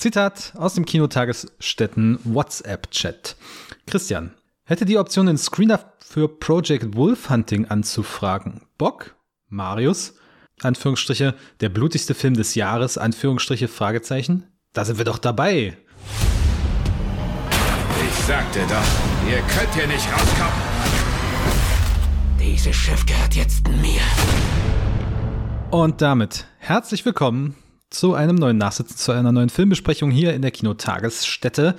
Zitat aus dem Kinotagesstätten WhatsApp-Chat. Christian, hätte die Option den Screener für Project Wolf Hunting anzufragen. Bock? Marius? Anführungsstriche, der blutigste Film des Jahres, Anführungsstriche, Fragezeichen? Da sind wir doch dabei. Ich sagte doch, ihr könnt hier nicht rauskommen. Dieses Schiff gehört jetzt mir. Und damit herzlich willkommen zu einem neuen Nachsitzen, zu einer neuen Filmbesprechung hier in der Kinotagesstätte,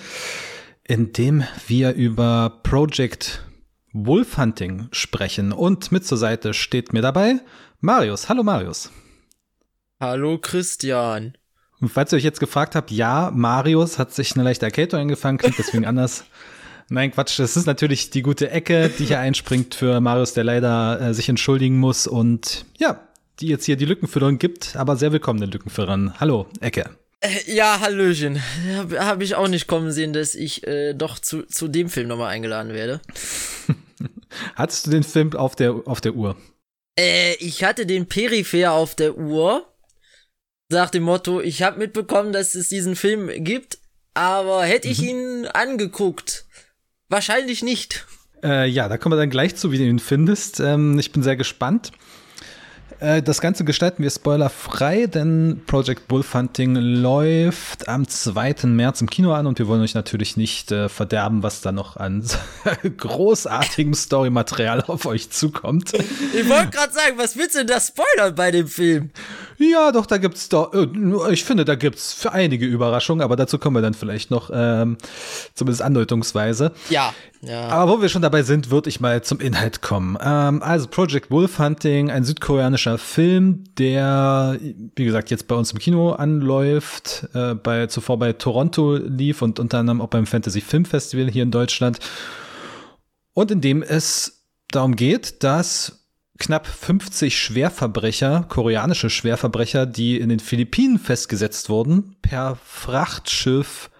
in dem wir über Project Wolfhunting sprechen. Und mit zur Seite steht mir dabei Marius. Hallo Marius. Hallo Christian. Und falls ihr euch jetzt gefragt habt, ja, Marius hat sich eine leichte Erkältung eingefangen, klingt deswegen anders. Nein, Quatsch, das ist natürlich die gute Ecke, die hier einspringt für Marius, der leider äh, sich entschuldigen muss und ja, die jetzt hier die Lückenführerin gibt, aber sehr willkommene Lückenführerin. Hallo, Ecke. Äh, ja, Hallöchen. Habe hab ich auch nicht kommen sehen, dass ich äh, doch zu, zu dem Film nochmal eingeladen werde. Hattest du den Film auf der, auf der Uhr? Äh, ich hatte den Peripher auf der Uhr. Nach dem Motto, ich habe mitbekommen, dass es diesen Film gibt, aber hätte ich mhm. ihn angeguckt, wahrscheinlich nicht. Äh, ja, da kommen wir dann gleich zu, wie du ihn findest. Ähm, ich bin sehr gespannt. Äh, das Ganze gestalten wir spoilerfrei, denn Project Bullfunting läuft am 2. März im Kino an und wir wollen euch natürlich nicht äh, verderben, was da noch an großartigem Storymaterial auf euch zukommt. Ich wollte gerade sagen, was willst du denn da spoilern bei dem Film? Ja, doch, da gibt's doch, äh, ich finde, da gibt's für einige Überraschungen, aber dazu kommen wir dann vielleicht noch, ähm, zumindest andeutungsweise. Ja. Ja. Aber wo wir schon dabei sind, würde ich mal zum Inhalt kommen. Ähm, also Project Wolf Hunting, ein südkoreanischer Film, der, wie gesagt, jetzt bei uns im Kino anläuft, äh, bei, zuvor bei Toronto lief und unter anderem auch beim Fantasy Film Festival hier in Deutschland. Und in dem es darum geht, dass knapp 50 Schwerverbrecher, koreanische Schwerverbrecher, die in den Philippinen festgesetzt wurden, per Frachtschiff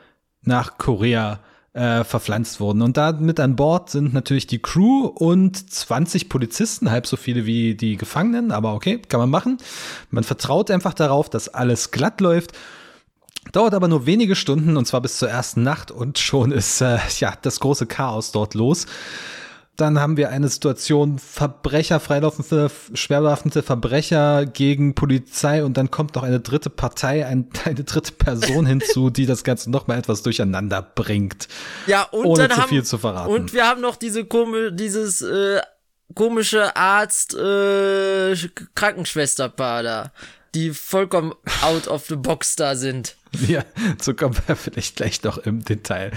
nach Korea äh, verpflanzt wurden. Und da mit an Bord sind natürlich die Crew und 20 Polizisten, halb so viele wie die Gefangenen, aber okay, kann man machen. Man vertraut einfach darauf, dass alles glatt läuft. Dauert aber nur wenige Stunden und zwar bis zur ersten Nacht und schon ist äh, ja das große Chaos dort los. Dann haben wir eine Situation Verbrecher, freilaufende, schwerbewaffnete Verbrecher gegen Polizei und dann kommt noch eine dritte Partei, ein, eine dritte Person hinzu, die das Ganze noch mal etwas durcheinander bringt. Ja, und ohne zu haben, viel zu verraten. Und wir haben noch diese komische, dieses äh, komische Arzt äh, Krankenschwesterpaar da, die vollkommen out of the box da sind. Ja, so kommen wir vielleicht gleich noch im Detail.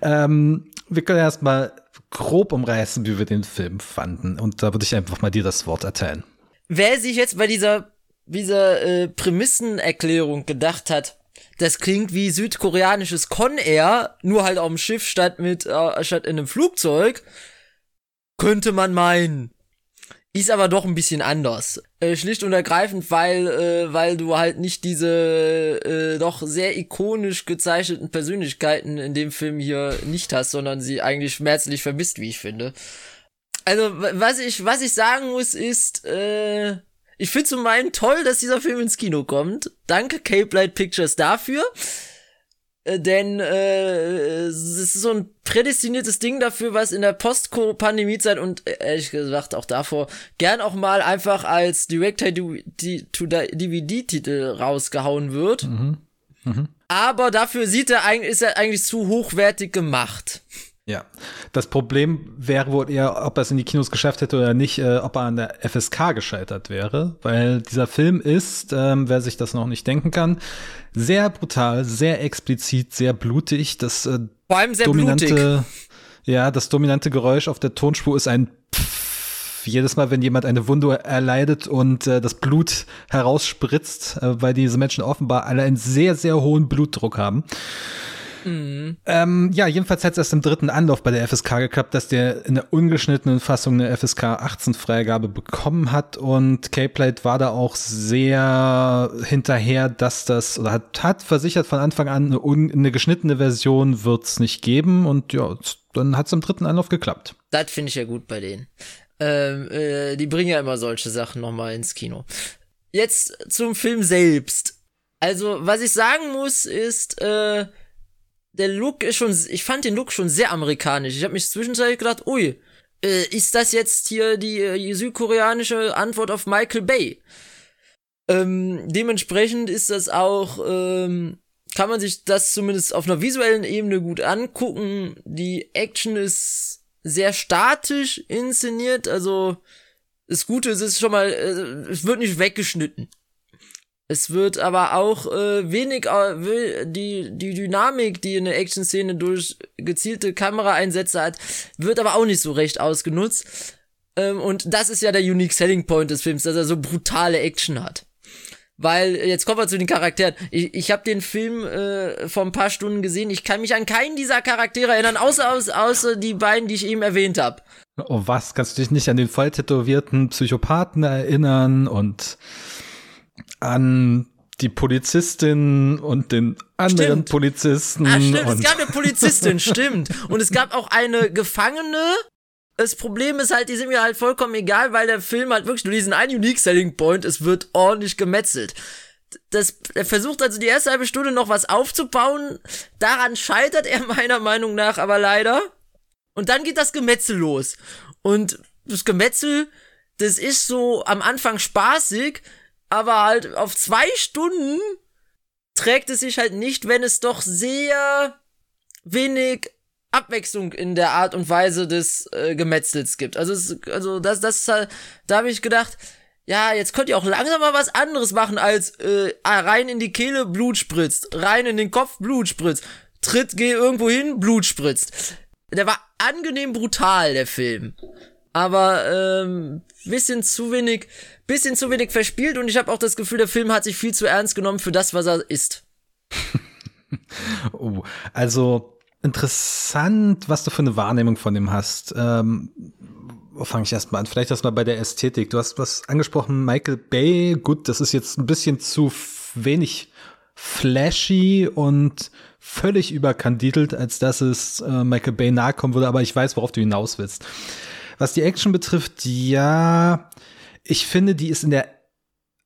Ähm, wir können erstmal grob umreißen, wie wir den Film fanden. Und da würde ich einfach mal dir das Wort erteilen. Wer sich jetzt bei dieser, dieser äh, Prämissenerklärung gedacht hat, das klingt wie südkoreanisches Con Air, nur halt auf dem Schiff statt mit äh, statt in einem Flugzeug, könnte man meinen. Ist aber doch ein bisschen anders. Äh, schlicht und ergreifend, weil, äh, weil du halt nicht diese äh, doch sehr ikonisch gezeichneten Persönlichkeiten in dem Film hier nicht hast, sondern sie eigentlich schmerzlich vermisst, wie ich finde. Also, was ich, was ich sagen muss, ist, äh, ich finde zum einen toll, dass dieser Film ins Kino kommt. Danke Cape Light Pictures dafür. Äh, denn äh, es ist so ein prädestiniertes Ding dafür, was in der Post-Pandemie-Zeit und äh, ehrlich gesagt auch davor gern auch mal einfach als Direct-to-DVD-Titel rausgehauen wird. Mhm. Mhm. Aber dafür sieht er eigentlich, ist er eigentlich zu hochwertig gemacht. Ja, das Problem wäre wohl eher, ob er es in die Kinos geschafft hätte oder nicht, äh, ob er an der FSK gescheitert wäre, weil dieser Film ist, ähm, wer sich das noch nicht denken kann, sehr brutal, sehr explizit, sehr blutig. Das äh, Vor allem sehr dominante, blutig. ja, das dominante Geräusch auf der Tonspur ist ein Pfff. Jedes Mal, wenn jemand eine Wunde erleidet und äh, das Blut herausspritzt, äh, weil diese Menschen offenbar alle einen sehr, sehr hohen Blutdruck haben. Mhm. Ähm, ja, jedenfalls hat es erst im dritten Anlauf bei der FSK geklappt, dass der in der ungeschnittenen Fassung eine FSK 18 Freigabe bekommen hat und K-Plate war da auch sehr hinterher, dass das, oder hat, hat versichert von Anfang an, eine, un, eine geschnittene Version wird's nicht geben und ja, dann hat's im dritten Anlauf geklappt. Das finde ich ja gut bei denen. Ähm, äh, die bringen ja immer solche Sachen nochmal ins Kino. Jetzt zum Film selbst Also, was ich sagen muss, ist, äh, der Look ist schon, ich fand den Look schon sehr amerikanisch. Ich habe mich zwischenzeitlich gedacht, ui, äh, ist das jetzt hier die, äh, die südkoreanische Antwort auf Michael Bay? Ähm, dementsprechend ist das auch, ähm, kann man sich das zumindest auf einer visuellen Ebene gut angucken. Die Action ist sehr statisch inszeniert, also das Gute ist, es ist schon mal, äh, es wird nicht weggeschnitten. Es wird aber auch äh, wenig äh, die die Dynamik, die eine Action-Szene durch gezielte Kameraeinsätze hat, wird aber auch nicht so recht ausgenutzt. Ähm, und das ist ja der unique selling point des Films, dass er so brutale Action hat. Weil, jetzt kommen wir zu den Charakteren. Ich, ich habe den Film äh, vor ein paar Stunden gesehen. Ich kann mich an keinen dieser Charaktere erinnern, außer, außer die beiden, die ich eben erwähnt habe. Oh was, kannst du dich nicht an den voll tätowierten Psychopathen erinnern und an die Polizistin und den anderen Stimmt. Polizisten. Ah, stimmt, und es gab eine Polizistin, stimmt. Und es gab auch eine Gefangene. Das Problem ist halt, die sind mir halt vollkommen egal, weil der Film hat wirklich nur diesen einen Unique Selling Point, es wird ordentlich gemetzelt. Das, er versucht also die erste halbe Stunde noch was aufzubauen. Daran scheitert er meiner Meinung nach aber leider. Und dann geht das Gemetzel los. Und das Gemetzel, das ist so am Anfang spaßig, aber halt auf zwei Stunden trägt es sich halt nicht, wenn es doch sehr wenig Abwechslung in der Art und Weise des äh, Gemetzels gibt. Also, es, also das, das, äh, da habe ich gedacht, ja, jetzt könnt ihr auch langsam mal was anderes machen als äh, rein in die Kehle, Blut spritzt, rein in den Kopf, Blut spritzt, tritt, geh irgendwo hin, Blut spritzt. Der war angenehm brutal, der Film. Aber ähm, bisschen zu wenig, bisschen zu wenig verspielt und ich habe auch das Gefühl, der Film hat sich viel zu ernst genommen für das, was er ist. oh, also interessant, was du für eine Wahrnehmung von dem hast. Ähm, wo fange ich erstmal an? Vielleicht erstmal bei der Ästhetik. Du hast was angesprochen, Michael Bay. Gut, das ist jetzt ein bisschen zu wenig flashy und völlig überkandidelt, als dass es äh, Michael Bay nahe kommen würde, aber ich weiß, worauf du hinaus willst. Was die Action betrifft, ja, ich finde, die ist in der,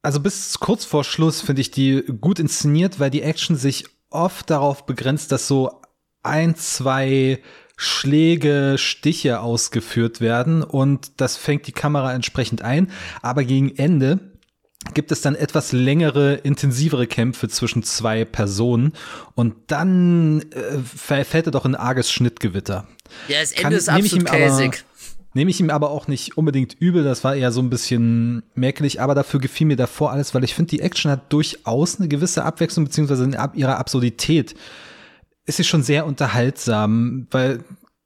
also bis kurz vor Schluss finde ich die gut inszeniert, weil die Action sich oft darauf begrenzt, dass so ein, zwei Schläge, Stiche ausgeführt werden und das fängt die Kamera entsprechend ein. Aber gegen Ende gibt es dann etwas längere, intensivere Kämpfe zwischen zwei Personen und dann äh, fällt er doch in arges Schnittgewitter. Ja, das Ende Kann, ist absolut käsig. Nehme ich ihm aber auch nicht unbedingt übel, das war eher so ein bisschen merklich, aber dafür gefiel mir davor alles, weil ich finde, die Action hat durchaus eine gewisse Abwechslung, beziehungsweise in ihrer Absurdität ist sie schon sehr unterhaltsam, weil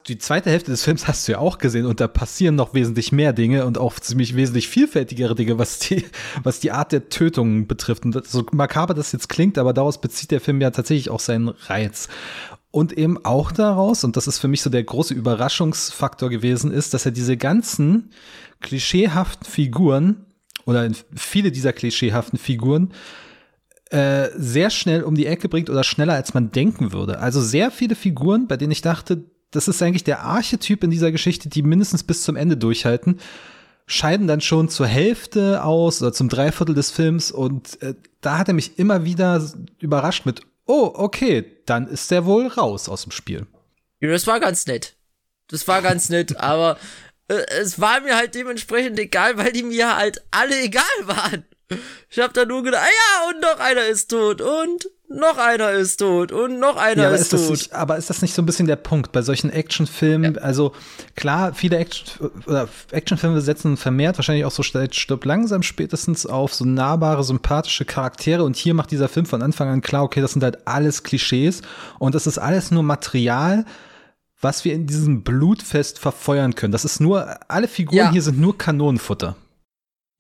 die zweite Hälfte des Films hast du ja auch gesehen und da passieren noch wesentlich mehr Dinge und auch ziemlich wesentlich vielfältigere Dinge, was die, was die Art der Tötung betrifft. Und so makaber das jetzt klingt, aber daraus bezieht der Film ja tatsächlich auch seinen Reiz. Und eben auch daraus, und das ist für mich so der große Überraschungsfaktor gewesen, ist, dass er diese ganzen klischeehaften Figuren oder viele dieser klischeehaften Figuren äh, sehr schnell um die Ecke bringt oder schneller als man denken würde. Also sehr viele Figuren, bei denen ich dachte, das ist eigentlich der Archetyp in dieser Geschichte, die mindestens bis zum Ende durchhalten, scheiden dann schon zur Hälfte aus oder zum Dreiviertel des Films und äh, da hat er mich immer wieder überrascht mit, oh, okay, dann ist der wohl raus aus dem Spiel. Ja, das war ganz nett. Das war ganz nett, aber äh, es war mir halt dementsprechend egal, weil die mir halt alle egal waren. Ich hab da nur gedacht, ah ja, und noch einer ist tot und noch einer ist tot und noch einer ja, ist, ist tot. Nicht, aber ist das nicht so ein bisschen der Punkt bei solchen Actionfilmen? Ja. Also klar, viele Action oder Actionfilme setzen vermehrt wahrscheinlich auch so stirbt langsam spätestens auf so nahbare, sympathische Charaktere und hier macht dieser Film von Anfang an klar, okay, das sind halt alles Klischees und das ist alles nur Material, was wir in diesem Blutfest verfeuern können. Das ist nur, alle Figuren ja. hier sind nur Kanonenfutter.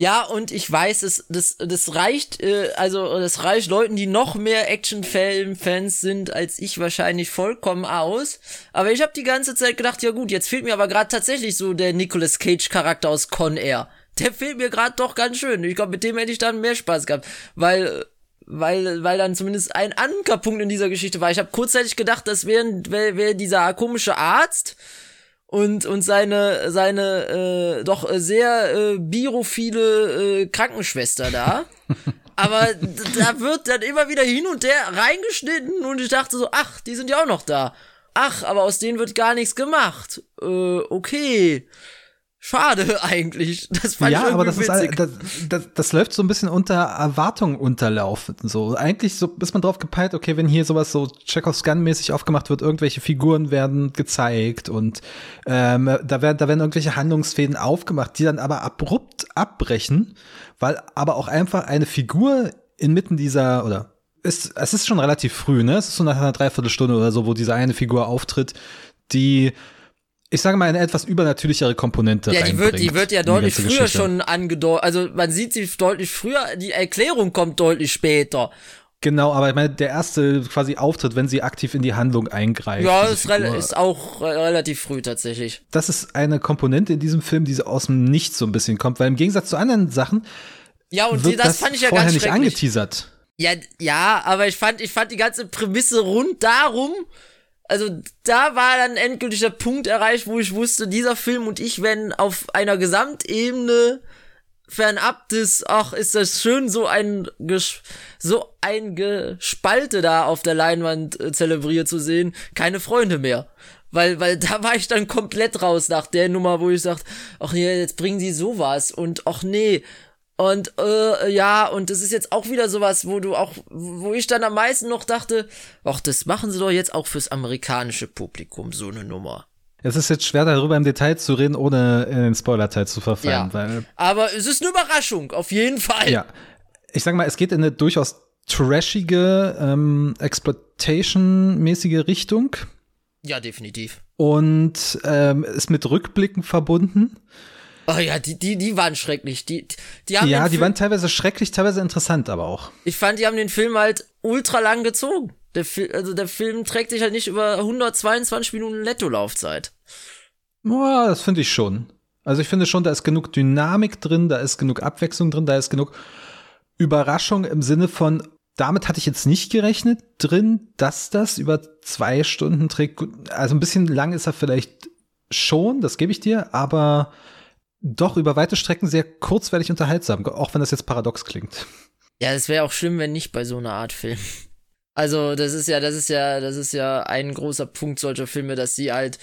Ja, und ich weiß, es, das, das reicht, äh, also das reicht Leuten, die noch mehr Actionfilm-Fans sind als ich wahrscheinlich vollkommen aus. Aber ich habe die ganze Zeit gedacht, ja gut, jetzt fehlt mir aber gerade tatsächlich so der Nicolas Cage-Charakter aus Con Air. Der fehlt mir gerade doch ganz schön. Ich glaube, mit dem hätte ich dann mehr Spaß gehabt, weil weil weil dann zumindest ein Ankerpunkt in dieser Geschichte war. Ich habe kurzzeitig gedacht, das wäre wär, wär dieser komische Arzt und und seine seine äh, doch sehr äh, birophile äh, Krankenschwester da. Aber da wird dann immer wieder hin und her reingeschnitten und ich dachte so, ach, die sind ja auch noch da. Ach, aber aus denen wird gar nichts gemacht. Äh, okay. Schade eigentlich. Das fand ja, ich aber das ist das, das, das läuft so ein bisschen unter Erwartungen unterlaufen. So eigentlich so ist man drauf gepeilt, okay, wenn hier sowas so Chekhovs Gun mäßig aufgemacht wird, irgendwelche Figuren werden gezeigt und ähm, da werden da werden irgendwelche Handlungsfäden aufgemacht, die dann aber abrupt abbrechen, weil aber auch einfach eine Figur inmitten dieser oder ist, es ist schon relativ früh, ne? Es ist so nach einer Dreiviertelstunde oder so, wo diese eine Figur auftritt, die ich sage mal, eine etwas übernatürlichere Komponente Ja, die wird, die wird ja deutlich früher Geschichte. schon angedeutet. Also man sieht sie deutlich früher, die Erklärung kommt deutlich später. Genau, aber ich meine, der erste quasi Auftritt, wenn sie aktiv in die Handlung eingreift. Ja, ist, ist auch re relativ früh tatsächlich. das ist eine Komponente in diesem Film, die so aus dem Nichts so ein bisschen kommt, weil im Gegensatz zu anderen Sachen Ja, und wird die, das, das, fand ich ja vorher ganz nicht angeteasert. Ja, ja, aber ich fand, ich fand die ganze Prämisse rund darum, also da war dann endgültig der Punkt erreicht, wo ich wusste, dieser Film und ich werden auf einer Gesamtebene fernab des, ach, ist das schön, so ein so ein Gespalte da auf der Leinwand äh, zelebriert zu sehen, keine Freunde mehr. Weil, weil da war ich dann komplett raus nach der Nummer, wo ich sagte, ach nee, jetzt bringen die sowas und ach nee. Und äh, ja, und das ist jetzt auch wieder sowas, wo du auch, wo ich dann am meisten noch dachte, ach, das machen sie doch jetzt auch fürs amerikanische Publikum, so eine Nummer. Es ist jetzt schwer, darüber im Detail zu reden, ohne in den Spoiler-Teil zu verfallen, Ja. Aber es ist eine Überraschung, auf jeden Fall. Ja. Ich sag mal, es geht in eine durchaus trashige, ähm, Exploitation-mäßige Richtung Ja, definitiv. und ähm, ist mit Rückblicken verbunden. Oh ja, die, die, die waren schrecklich. Die, die haben Ja, die Film, waren teilweise schrecklich, teilweise interessant, aber auch. ich fand, die haben den Film halt ultra lang gezogen. Der also der Film trägt sich halt nicht über 122 Minuten Nettolaufzeit. Ja, das finde ich schon. Also ich finde schon, da ist genug Dynamik drin, da ist genug Abwechslung drin, da ist genug Überraschung im Sinne von, damit hatte ich jetzt nicht gerechnet drin, dass das über zwei Stunden trägt. Also ein bisschen lang ist er vielleicht schon, das gebe ich dir, aber doch über weite Strecken sehr kurzweilig unterhaltsam, auch wenn das jetzt paradox klingt. Ja, es wäre auch schlimm, wenn nicht bei so einer Art Film. Also, das ist ja, das ist ja, das ist ja ein großer Punkt solcher Filme, dass sie halt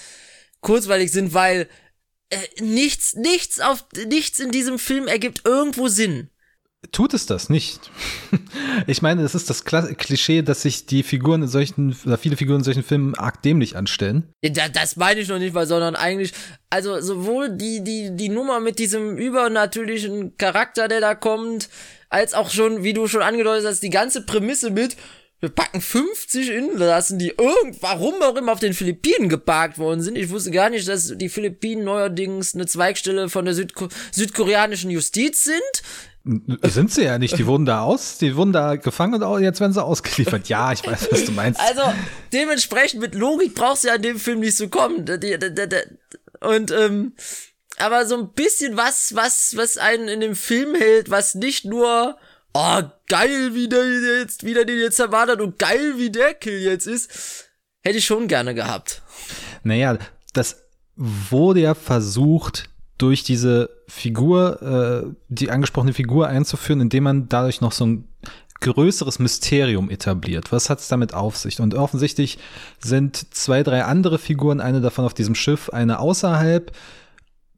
kurzweilig sind, weil äh, nichts, nichts auf, nichts in diesem Film ergibt irgendwo Sinn. Tut es das nicht? Ich meine, es ist das Kla Klischee, dass sich die Figuren in solchen, oder viele Figuren in solchen Filmen arg dämlich anstellen. Da- Das meine ich noch nicht mal, sondern eigentlich, also sowohl die, die, die Nummer mit diesem übernatürlichen Charakter, der da kommt, als auch schon, wie du schon angedeutet hast, die ganze Prämisse mit, wir packen 50 Insassen, die irgend, warum auch immer auf den Philippinen geparkt worden sind. Ich wusste gar nicht, dass die Philippinen neuerdings eine Zweigstelle von der Südko südkoreanischen Justiz sind. Sind sie ja nicht, die wurden da aus, die wurden da gefangen und jetzt werden sie ausgeliefert. Ja, ich weiß, was du meinst. Also, dementsprechend mit Logik brauchst du ja in dem Film nicht so kommen. Und, ähm, aber so ein bisschen was, was, was einen in dem Film hält, was nicht nur, oh, geil, wie der jetzt, wie der den jetzt erwartet und geil, wie der Kill jetzt ist, hätte ich schon gerne gehabt. Naja, das wurde ja versucht, durch diese Figur, äh, die angesprochene Figur einzuführen, indem man dadurch noch so ein größeres Mysterium etabliert. Was hat es damit auf sich? Und offensichtlich sind zwei, drei andere Figuren, eine davon auf diesem Schiff, eine außerhalb,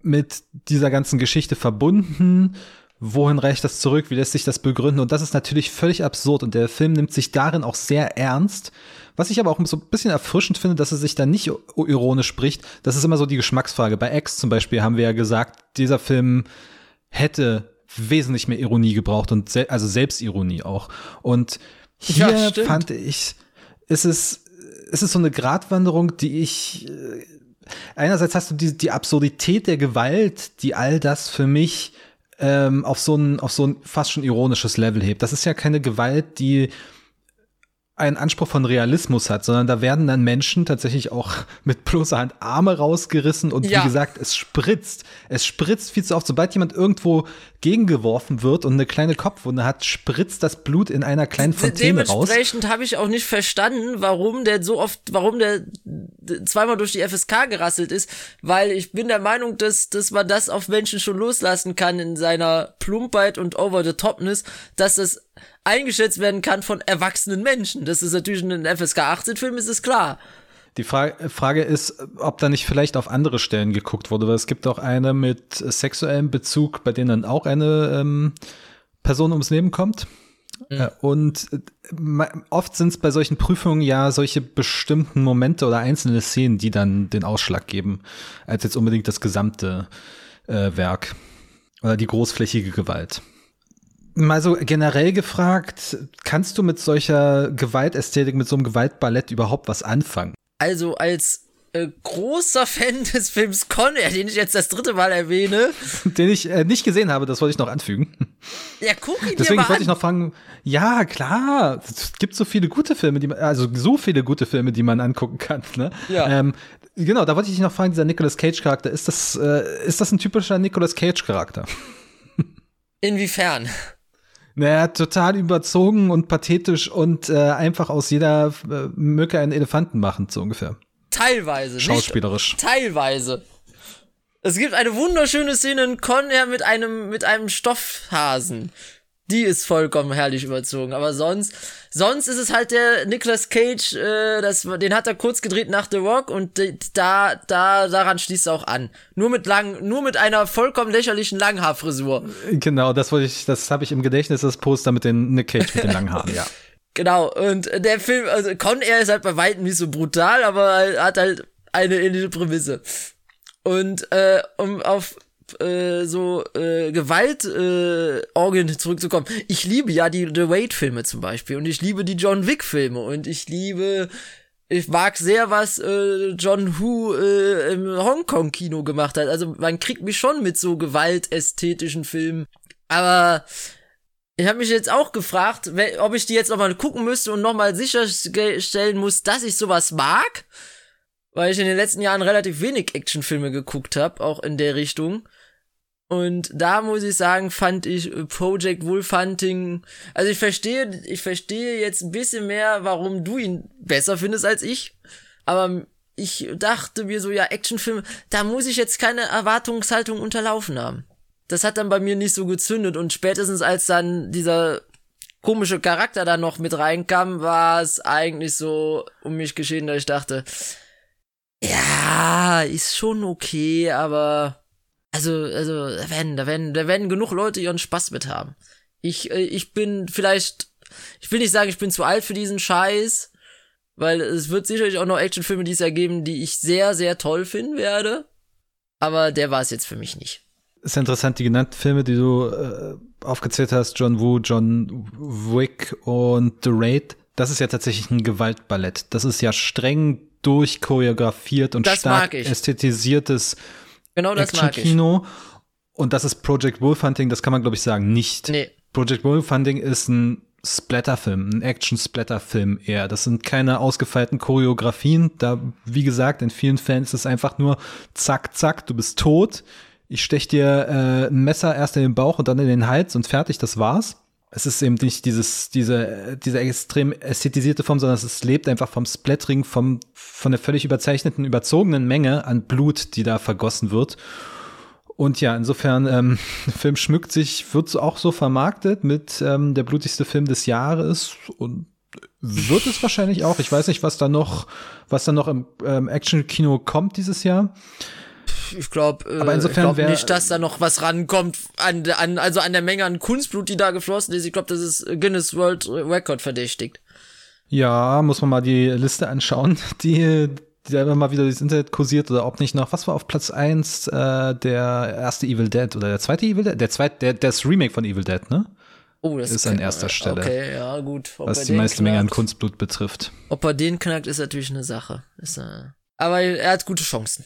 mit dieser ganzen Geschichte verbunden. Wohin reicht das zurück? Wie lässt sich das begründen? Und das ist natürlich völlig absurd. Und der Film nimmt sich darin auch sehr ernst. Was ich aber auch so ein bisschen erfrischend finde, dass er sich da nicht ironisch spricht. Das ist immer so die Geschmacksfrage. Bei X zum Beispiel haben wir ja gesagt, dieser Film hätte wesentlich mehr Ironie gebraucht und sel also Selbstironie auch. Und hier Ja, fand ich, ist es, ist es so eine Gratwanderung, die ich äh, einerseits hast du die, die Absurdität der Gewalt, die all das für mich ähm, auf so ein auf so ein fast schon ironisches Level hebt. Das ist ja keine Gewalt, die einen Anspruch von Realismus hat, sondern da werden dann Menschen tatsächlich auch mit bloßer Hand Arme rausgerissen und Ja. wie gesagt, es spritzt. Es spritzt viel zu oft. Sobald jemand irgendwo gegengeworfen wird und eine kleine Kopfwunde hat, spritzt das Blut in einer kleinen Fontäne raus. Dementsprechend habe ich auch nicht verstanden, warum der so oft, warum der zweimal durch die FSK gerasselt ist, weil ich bin der Meinung, dass, dass man das auf Menschen schon loslassen kann in seiner Plumpheit und Over-the-Topness, dass das eingeschätzt werden kann von erwachsenen Menschen. Das ist natürlich ein FSK 18 Film, ist es klar. Die Frage, Frage ist, ob da nicht vielleicht auf andere Stellen geguckt wurde, weil es gibt auch eine mit sexuellem Bezug, bei denen dann auch eine ähm, Person ums Leben kommt. Mhm. Äh, und äh, oft sind es bei solchen Prüfungen ja solche bestimmten Momente oder einzelne Szenen, die dann den Ausschlag geben, als jetzt unbedingt das gesamte äh, Werk oder die großflächige Gewalt. Mal so generell gefragt, kannst du mit solcher Gewaltästhetik, mit so einem Gewaltballett überhaupt was anfangen? Also als äh, großer Fan des Films Con Air, den ich jetzt das dritte Mal erwähne. Den ich äh, nicht gesehen habe, das wollte ich noch anfügen. Ja, guck ihn Deswegen wollte ich noch fragen, ja, klar, es gibt so viele gute Filme, die man, also so viele gute Filme, die man angucken kann, ne? Ja. Ähm, genau, da wollte ich dich noch fragen, dieser Nicolas Cage-Charakter, ist das, äh, ist das ein typischer Nicolas Cage-Charakter? Inwiefern? Naja, total überzogen und pathetisch und äh, einfach aus jeder äh, Mücke einen Elefanten machen, so ungefähr. Teilweise. Schauspielerisch. Nicht, teilweise. Es gibt eine wunderschöne Szene in Con Air mit einem, mit einem Stoffhasen die ist vollkommen herrlich überzogen. Aber sonst, sonst ist es halt der Nicolas Cage, äh, das, den hat er kurz gedreht nach The Rock und da, da, daran schließt er auch an. Nur mit lang, nur mit einer vollkommen lächerlichen Langhaarfrisur. Genau, das wollte ich, das habe ich im Gedächtnis, das Poster mit den Nick Cage mit den langen Haaren, ja. Genau, und der Film, also Con Air ist halt bei weitem nicht so brutal, aber hat halt eine ähnliche Prämisse. Und äh, um auf äh, so äh, Gewaltorgien äh, zurückzukommen. Ich liebe ja die The Wade-Filme zum Beispiel und ich liebe die John Wick-Filme und ich liebe ich mag sehr, was äh, John Woo äh, im Hongkong-Kino gemacht hat. Also man kriegt mich schon mit so gewaltästhetischen Filmen. Aber ich habe mich jetzt auch gefragt, ob ich die jetzt nochmal gucken müsste und nochmal sicherstellen muss, dass ich sowas mag. Weil ich in den letzten Jahren relativ wenig Actionfilme geguckt habe, auch in der Richtung. Und da muss ich sagen, fand ich äh, Project Wolf Hunting, also ich verstehe, ich verstehe jetzt ein bisschen mehr, warum du ihn besser findest als ich. Aber ich dachte mir so, ja, Actionfilme, da muss ich jetzt keine Erwartungshaltung unterlaufen haben. Das hat dann bei mir nicht so gezündet und spätestens als dann dieser komische Charakter da noch mit reinkam, war es eigentlich so um mich geschehen, dass ich dachte, ja, ist schon okay, aber also, also, da werden, da werden, da werden genug Leute ihren Spaß mit haben. Ich, äh, ich bin vielleicht, ich will nicht sagen, ich bin zu alt für diesen Scheiß, weil es wird sicherlich auch noch Actionfilme dieses Jahr geben, die ich sehr, sehr toll finden werde. Aber der war es jetzt für mich nicht. Ist ja interessant, die genannten Filme, die du äh, aufgezählt hast, John Woo, John Wick und The Raid, das ist ja tatsächlich ein Gewaltballett. Das ist ja streng durchchoreografiert und das stark ästhetisiertes Genau das mag ich. Kino. Und das ist Project Wolfhunting, das kann man, glaube ich, sagen, nicht. Nee. Project Wolfhunting ist ein Splatterfilm, ein Action-Splatterfilm eher. Das sind keine ausgefeilten Choreografien. Da, wie gesagt, in vielen Fällen ist es einfach nur zack, zack, du bist tot. Ich stech dir äh, ein Messer erst in den Bauch und dann in den Hals und fertig, das war's. Es ist eben nicht dieses, diese, diese extrem ästhetisierte Form, sondern es lebt einfach vom Splattering, vom, von der völlig überzeichneten, überzogenen Menge an Blut, die da vergossen wird. Und ja, insofern, ähm, der Film schmückt sich, wird auch so vermarktet mit ähm, der blutigste Film des Jahres und wird es wahrscheinlich auch. Ich weiß nicht, was da noch, was da noch im ähm, Action-Kino kommt dieses Jahr ich glaube äh, ich glaub nicht, dass da noch was rankommt an, an also an der Menge an Kunstblut, die da geflossen ist. Ich glaube, das ist Guinness World Record verdächtigt. Ja, muss man mal die Liste anschauen, die die immer mal wieder durchs Internet kursiert oder ob nicht noch, was war auf Platz 1 äh, der erste Evil Dead oder der zweite Evil Dead? Der zweite, der, das Remake von Evil Dead, ne? Oh, das ist an erster Stelle. Okay, ja, gut. Ob was die meiste knackt, Menge an Kunstblut betrifft. Ob er den knackt, ist natürlich eine Sache. Ist, äh, aber er hat gute Chancen.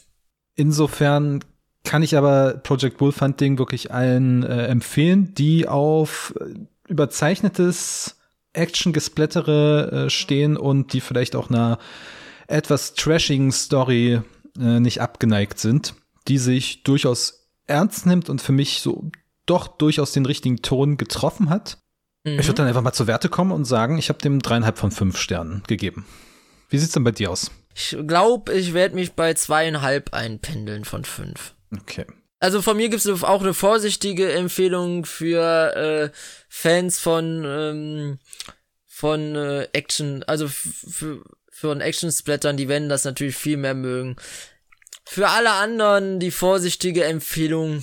Insofern kann ich aber Project Wolfhunting wirklich allen äh, empfehlen, die auf äh, überzeichnetes Action-Gesplättere äh, stehen und die vielleicht auch einer etwas trashigen Story äh, nicht abgeneigt sind, die sich durchaus ernst nimmt und für mich so doch durchaus den richtigen Ton getroffen hat. Mhm. Ich würde dann einfach mal zur Werte kommen und sagen, ich habe dem dreieinhalb von fünf Sternen gegeben. Wie sieht's denn bei dir aus? Ich glaube, ich werde mich bei zweieinhalb einpendeln von fünf. Okay. Also von mir gibt es auch eine vorsichtige Empfehlung für äh, Fans von ähm, von äh, Action, also für von Action-Splattern, die werden das natürlich viel mehr mögen. Für alle anderen die vorsichtige Empfehlung.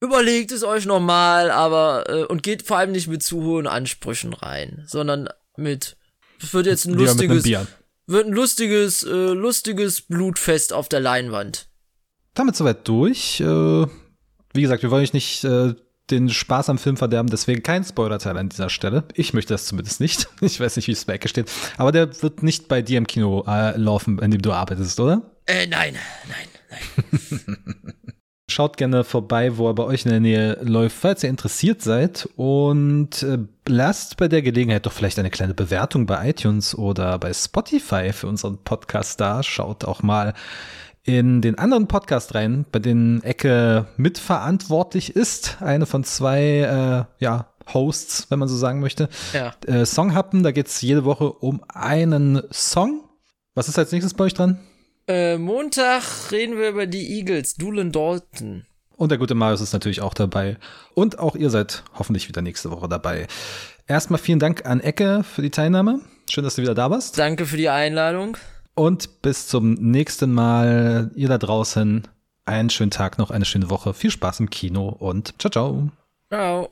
Überlegt es euch nochmal, aber äh, und geht vor allem nicht mit zu hohen Ansprüchen rein, sondern mit es wird jetzt ein lustiges wird ein lustiges äh, lustiges Blutfest auf der Leinwand. Damit soweit durch. Äh, wie gesagt, wir wollen euch nicht äh, den Spaß am Film verderben, deswegen kein Spoilerteil an dieser Stelle. Ich möchte das zumindest nicht. Ich weiß nicht, wie es bei Ecke steht. Aber der wird nicht bei dir im Kino äh, laufen, in dem du arbeitest, oder? Äh, nein, nein, nein. Schaut gerne vorbei, wo er bei euch in der Nähe läuft, falls ihr interessiert seid. Und äh, lasst bei der Gelegenheit doch vielleicht eine kleine Bewertung bei iTunes oder bei Spotify für unseren Podcast da. Schaut auch mal in den anderen Podcast rein, bei denen Ecke mitverantwortlich ist. Eine von zwei äh, ja, Hosts, wenn man so sagen möchte. Ja. Äh, Songhappen, da geht's jede Woche um einen Song. Was ist als nächstes bei euch dran? Äh, Montag reden wir über die Eagles, Doolin Dalton. Und der gute Marius ist natürlich auch dabei. Und auch ihr seid hoffentlich wieder nächste Woche dabei. Erstmal vielen Dank an Ecke für die Teilnahme. Schön, dass du wieder da warst. Danke für die Einladung. Und bis zum nächsten Mal. Ihr da draußen. Einen schönen Tag noch, eine schöne Woche. Viel Spaß im Kino und ciao, ciao. Ciao.